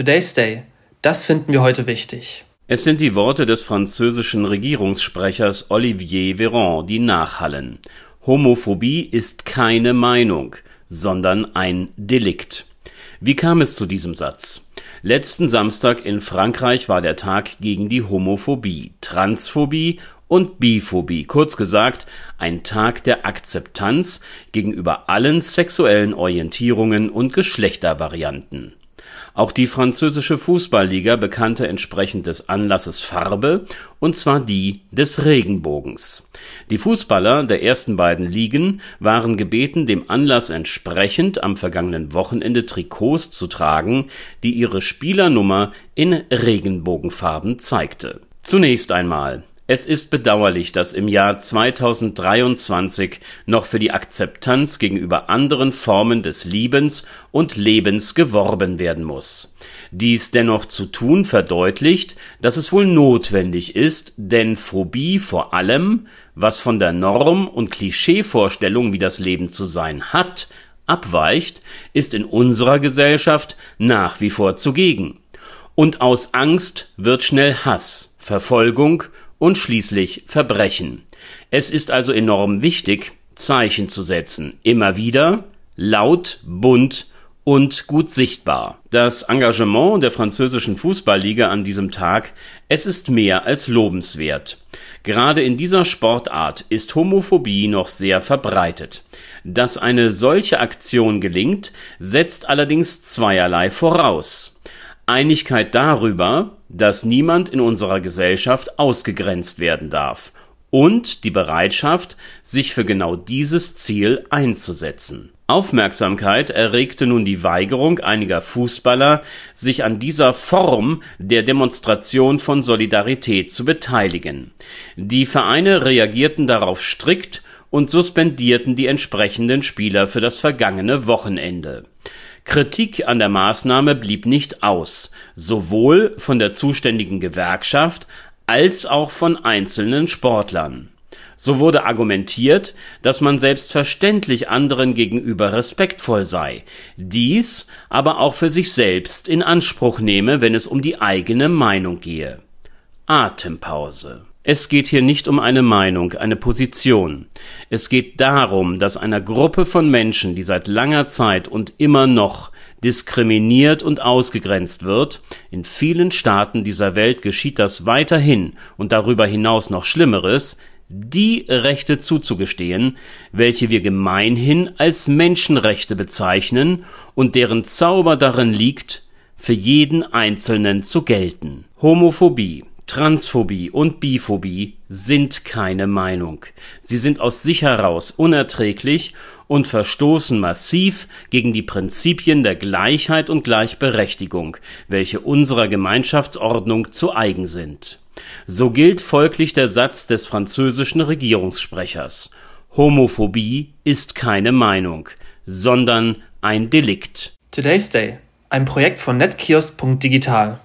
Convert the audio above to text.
Today's Day. Das finden wir heute wichtig. Es sind die Worte des französischen Regierungssprechers Olivier Véran, die nachhallen. Homophobie ist keine Meinung, sondern ein Delikt. Wie kam es zu diesem Satz? Letzten Samstag in Frankreich war der Tag gegen die Homophobie, Transphobie und Biphobie, kurz gesagt ein Tag der Akzeptanz gegenüber allen sexuellen Orientierungen und Geschlechtervarianten. Auch die französische Fußballliga bekannte entsprechend des Anlasses Farbe, und zwar die des Regenbogens. Die Fußballer der ersten beiden Ligen waren gebeten, dem Anlass entsprechend am vergangenen Wochenende Trikots zu tragen, die ihre Spielernummer in Regenbogenfarben zeigte. Zunächst einmal es ist bedauerlich, dass im Jahr 2023 noch für die Akzeptanz gegenüber anderen Formen des Liebens und Lebens geworben werden muss. Dies dennoch zu tun verdeutlicht, dass es wohl notwendig ist, denn Phobie vor allem, was von der Norm und Klischeevorstellung, wie das Leben zu sein hat, abweicht, ist in unserer Gesellschaft nach wie vor zugegen. Und aus Angst wird schnell Hass, Verfolgung und schließlich Verbrechen. Es ist also enorm wichtig, Zeichen zu setzen, immer wieder, laut, bunt und gut sichtbar. Das Engagement der französischen Fußballliga an diesem Tag, es ist mehr als lobenswert. Gerade in dieser Sportart ist Homophobie noch sehr verbreitet. Dass eine solche Aktion gelingt, setzt allerdings zweierlei voraus. Einigkeit darüber, dass niemand in unserer Gesellschaft ausgegrenzt werden darf und die Bereitschaft, sich für genau dieses Ziel einzusetzen. Aufmerksamkeit erregte nun die Weigerung einiger Fußballer, sich an dieser Form der Demonstration von Solidarität zu beteiligen. Die Vereine reagierten darauf strikt und suspendierten die entsprechenden Spieler für das vergangene Wochenende. Kritik an der Maßnahme blieb nicht aus, sowohl von der zuständigen Gewerkschaft als auch von einzelnen Sportlern. So wurde argumentiert, dass man selbstverständlich anderen gegenüber respektvoll sei, dies aber auch für sich selbst in Anspruch nehme, wenn es um die eigene Meinung gehe. Atempause es geht hier nicht um eine Meinung, eine Position. Es geht darum, dass einer Gruppe von Menschen, die seit langer Zeit und immer noch diskriminiert und ausgegrenzt wird, in vielen Staaten dieser Welt geschieht das weiterhin und darüber hinaus noch Schlimmeres, die Rechte zuzugestehen, welche wir gemeinhin als Menschenrechte bezeichnen und deren Zauber darin liegt, für jeden Einzelnen zu gelten. Homophobie Transphobie und Biphobie sind keine Meinung. Sie sind aus sich heraus unerträglich und verstoßen massiv gegen die Prinzipien der Gleichheit und Gleichberechtigung, welche unserer Gemeinschaftsordnung zu eigen sind. So gilt folglich der Satz des französischen Regierungssprechers Homophobie ist keine Meinung, sondern ein Delikt. Today's Day, ein Projekt von netkiosk.digital.